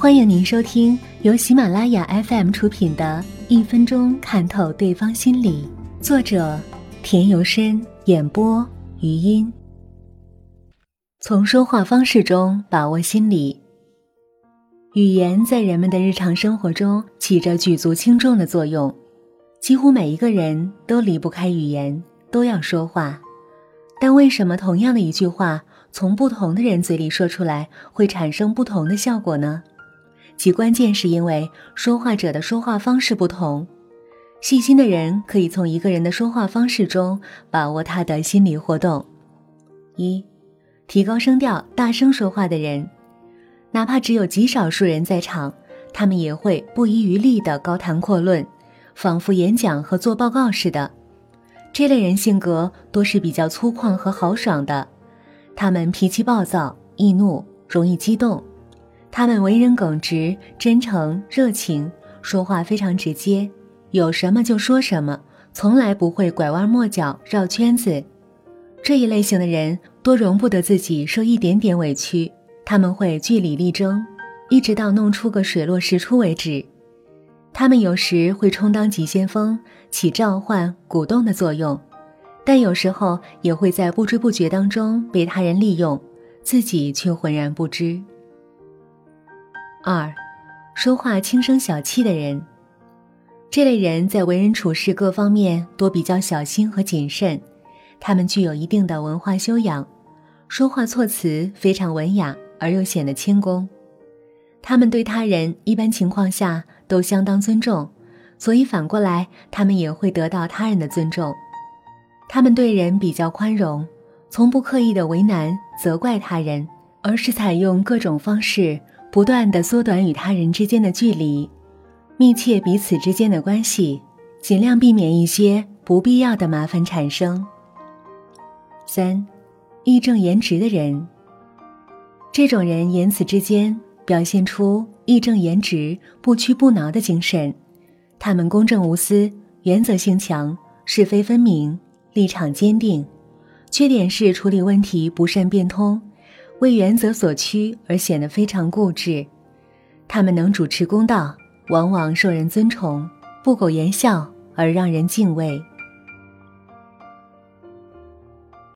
欢迎您收听由喜马拉雅 FM 出品的《一分钟看透对方心理》，作者田由深，演播余音。从说话方式中把握心理。语言在人们的日常生活中起着举足轻重的作用，几乎每一个人都离不开语言，都要说话。但为什么同样的一句话，从不同的人嘴里说出来，会产生不同的效果呢？其关键是因为说话者的说话方式不同。细心的人可以从一个人的说话方式中把握他的心理活动。一，提高声调、大声说话的人，哪怕只有极少数人在场，他们也会不遗余力地高谈阔论，仿佛演讲和做报告似的。这类人性格多是比较粗犷和豪爽的，他们脾气暴躁、易怒、容易激动。他们为人耿直、真诚、热情，说话非常直接，有什么就说什么，从来不会拐弯抹角、绕圈子。这一类型的人多容不得自己受一点点委屈，他们会据理力争，一直到弄出个水落石出为止。他们有时会充当急先锋，起召唤、鼓动的作用，但有时候也会在不知不觉当中被他人利用，自己却浑然不知。二，说话轻声小气的人，这类人在为人处事各方面多比较小心和谨慎，他们具有一定的文化修养，说话措辞非常文雅而又显得谦恭。他们对他人一般情况下都相当尊重，所以反过来他们也会得到他人的尊重。他们对人比较宽容，从不刻意的为难责怪他人，而是采用各种方式。不断的缩短与他人之间的距离，密切彼此之间的关系，尽量避免一些不必要的麻烦产生。三，义正言直的人。这种人言辞之间表现出义正言直、不屈不挠的精神，他们公正无私、原则性强、是非分明、立场坚定，缺点是处理问题不善变通。为原则所趋而显得非常固执，他们能主持公道，往往受人尊崇，不苟言笑而让人敬畏。